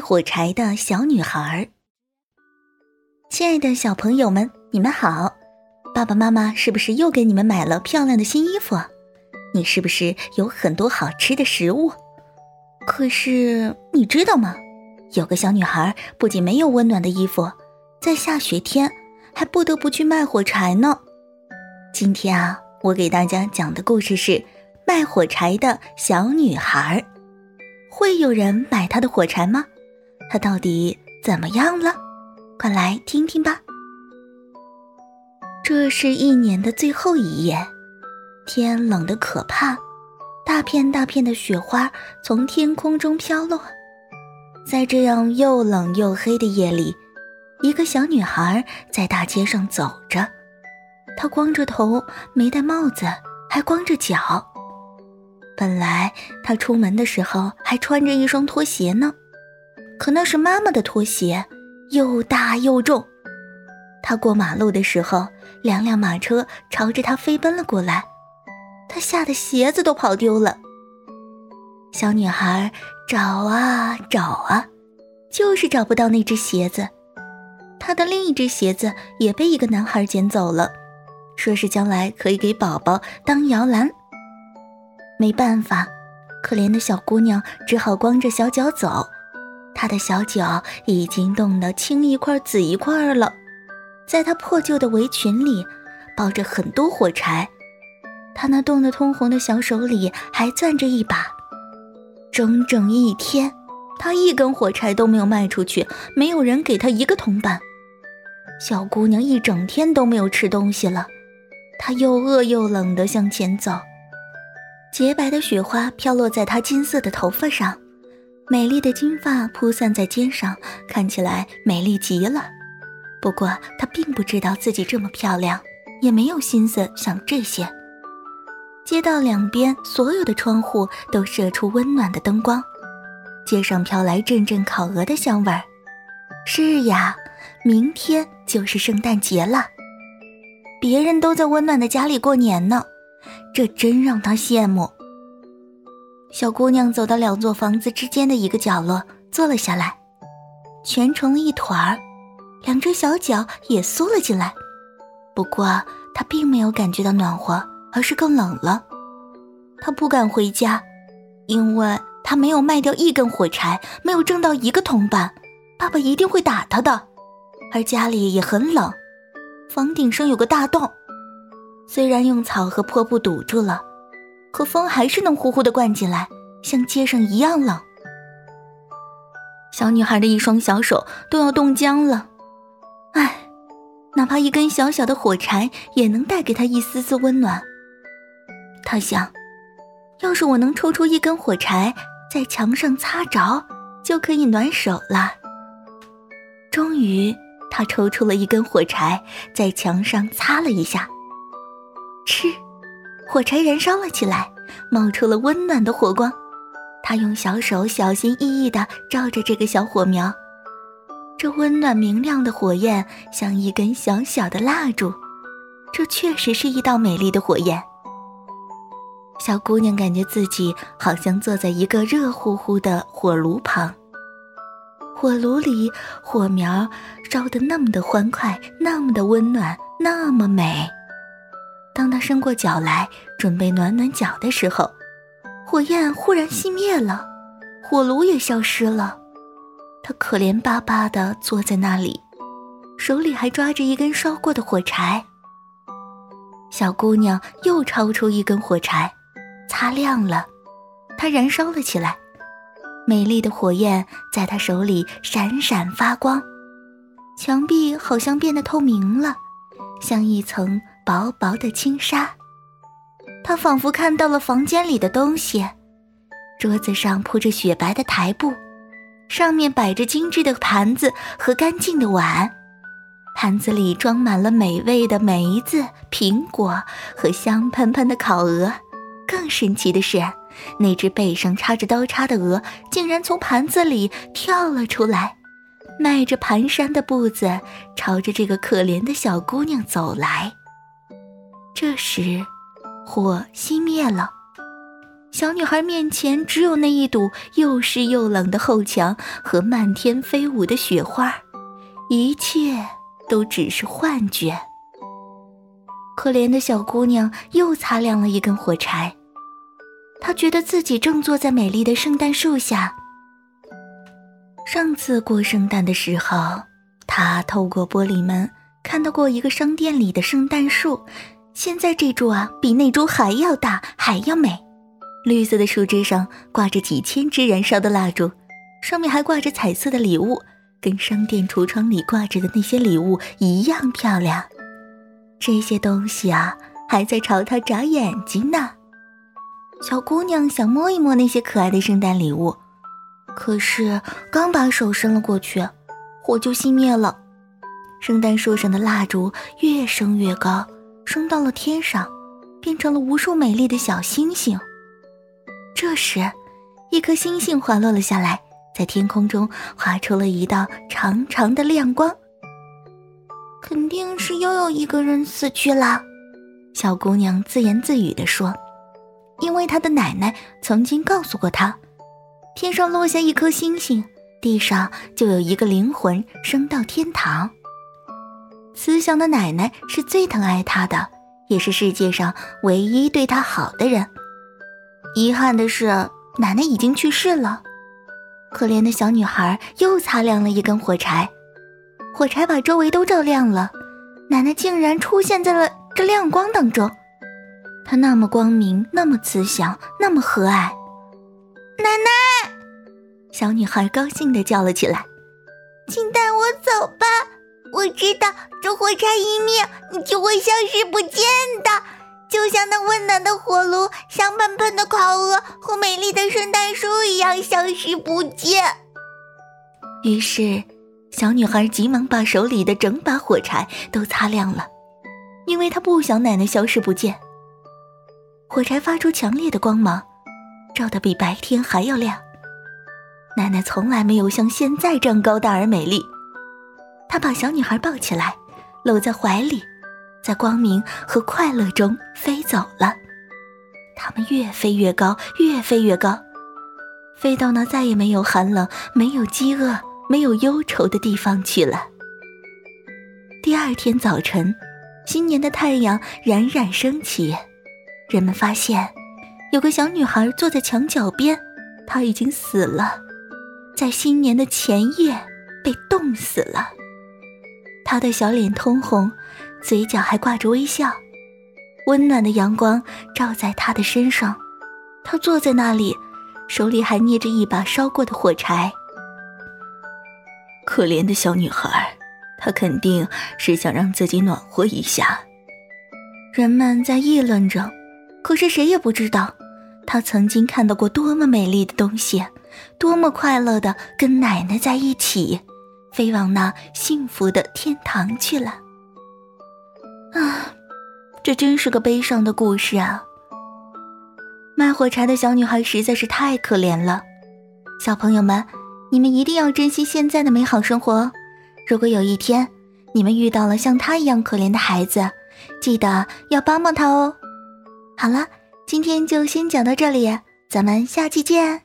火柴的小女孩。亲爱的小朋友们，你们好！爸爸妈妈是不是又给你们买了漂亮的新衣服？你是不是有很多好吃的食物？可是你知道吗？有个小女孩不仅没有温暖的衣服，在下雪天还不得不去卖火柴呢。今天啊，我给大家讲的故事是卖火柴的小女孩。会有人买她的火柴吗？她到底怎么样了？快来听听吧。这是一年的最后一夜，天冷得可怕，大片大片的雪花从天空中飘落。在这样又冷又黑的夜里，一个小女孩在大街上走着，她光着头，没戴帽子，还光着脚。本来她出门的时候还穿着一双拖鞋呢，可那是妈妈的拖鞋，又大又重。他过马路的时候，两辆马车朝着他飞奔了过来，他吓得鞋子都跑丢了。小女孩找啊找啊，就是找不到那只鞋子。她的另一只鞋子也被一个男孩捡走了，说是将来可以给宝宝当摇篮。没办法，可怜的小姑娘只好光着小脚走。她的小脚已经冻得青一块紫一块了，在她破旧的围裙里，包着很多火柴。她那冻得通红的小手里还攥着一把。整整一天，她一根火柴都没有卖出去，没有人给她一个铜板。小姑娘一整天都没有吃东西了，她又饿又冷地向前走。洁白的雪花飘落在她金色的头发上，美丽的金发铺散在肩上，看起来美丽极了。不过她并不知道自己这么漂亮，也没有心思想这些。街道两边所有的窗户都射出温暖的灯光，街上飘来阵阵烤鹅的香味儿。是呀，明天就是圣诞节了，别人都在温暖的家里过年呢。这真让她羡慕。小姑娘走到两座房子之间的一个角落，坐了下来，蜷成了一团儿，两只小脚也缩了进来。不过她并没有感觉到暖和，而是更冷了。她不敢回家，因为她没有卖掉一根火柴，没有挣到一个铜板，爸爸一定会打她的。而家里也很冷，房顶上有个大洞。虽然用草和破布堵住了，可风还是能呼呼的灌进来，像街上一样冷。小女孩的一双小手都要冻僵了，唉，哪怕一根小小的火柴也能带给她一丝丝温暖。她想，要是我能抽出一根火柴，在墙上擦着，就可以暖手了。终于，她抽出了一根火柴，在墙上擦了一下。吃，火柴燃烧了起来，冒出了温暖的火光。他用小手小心翼翼地照着这个小火苗，这温暖明亮的火焰像一根小小的蜡烛。这确实是一道美丽的火焰。小姑娘感觉自己好像坐在一个热乎乎的火炉旁，火炉里火苗烧得那么的欢快，那么的温暖，那么美。当他伸过脚来准备暖暖脚的时候，火焰忽然熄灭了，火炉也消失了。他可怜巴巴地坐在那里，手里还抓着一根烧过的火柴。小姑娘又抄出一根火柴，擦亮了，它燃烧了起来，美丽的火焰在她手里闪闪发光，墙壁好像变得透明了，像一层。薄薄的轻纱，他仿佛看到了房间里的东西。桌子上铺着雪白的台布，上面摆着精致的盘子和干净的碗，盘子里装满了美味的梅子、苹果和香喷喷的烤鹅。更神奇的是，那只背上插着刀叉的鹅竟然从盘子里跳了出来，迈着蹒跚的步子，朝着这个可怜的小姑娘走来。这时，火熄灭了，小女孩面前只有那一堵又湿又冷的后墙和漫天飞舞的雪花，一切都只是幻觉。可怜的小姑娘又擦亮了一根火柴，她觉得自己正坐在美丽的圣诞树下。上次过圣诞的时候，她透过玻璃门看到过一个商店里的圣诞树，现在这株啊，比那株还要大，还要美。绿色的树枝上挂着几千支燃烧的蜡烛，上面还挂着彩色的礼物，跟商店橱窗里挂着的那些礼物一样漂亮。这些东西啊，还在朝他眨眼睛呢。小姑娘想摸一摸那些可爱的圣诞礼物，可是刚把手伸了过去，火就熄灭了。圣诞树上的蜡烛越升越高，升到了天上，变成了无数美丽的小星星。这时，一颗星星滑落了下来，在天空中划出了一道长长的亮光。肯定是又有一个人死去了，小姑娘自言自语地说：“因为她的奶奶曾经告诉过她，天上落下一颗星星，地上就有一个灵魂升到天堂。慈祥的奶奶是最疼爱她的，也是世界上唯一对她好的人。”遗憾的是，奶奶已经去世了。可怜的小女孩又擦亮了一根火柴，火柴把周围都照亮了。奶奶竟然出现在了这亮光当中，她那么光明，那么慈祥，那么和蔼。奶奶，小女孩高兴地叫了起来：“请带我走吧！我知道这火柴一灭，你就会消失不见的。”就像那温暖的火炉、香喷喷的烤鹅和美丽的圣诞树一样消失不见。于是，小女孩急忙把手里的整把火柴都擦亮了，因为她不想奶奶消失不见。火柴发出强烈的光芒，照得比白天还要亮。奶奶从来没有像现在这样高大而美丽。他把小女孩抱起来，搂在怀里。在光明和快乐中飞走了，它们越飞越高，越飞越高，飞到那再也没有寒冷、没有饥饿、没有忧愁的地方去了。第二天早晨，新年的太阳冉冉升起，人们发现有个小女孩坐在墙角边，她已经死了，在新年的前夜被冻死了，她的小脸通红。嘴角还挂着微笑，温暖的阳光照在他的身上。他坐在那里，手里还捏着一把烧过的火柴。可怜的小女孩，她肯定是想让自己暖和一下。人们在议论着，可是谁也不知道，她曾经看到过多么美丽的东西，多么快乐的跟奶奶在一起，飞往那幸福的天堂去了。啊，这真是个悲伤的故事啊！卖火柴的小女孩实在是太可怜了。小朋友们，你们一定要珍惜现在的美好生活。如果有一天你们遇到了像她一样可怜的孩子，记得要帮帮她哦。好了，今天就先讲到这里，咱们下期见。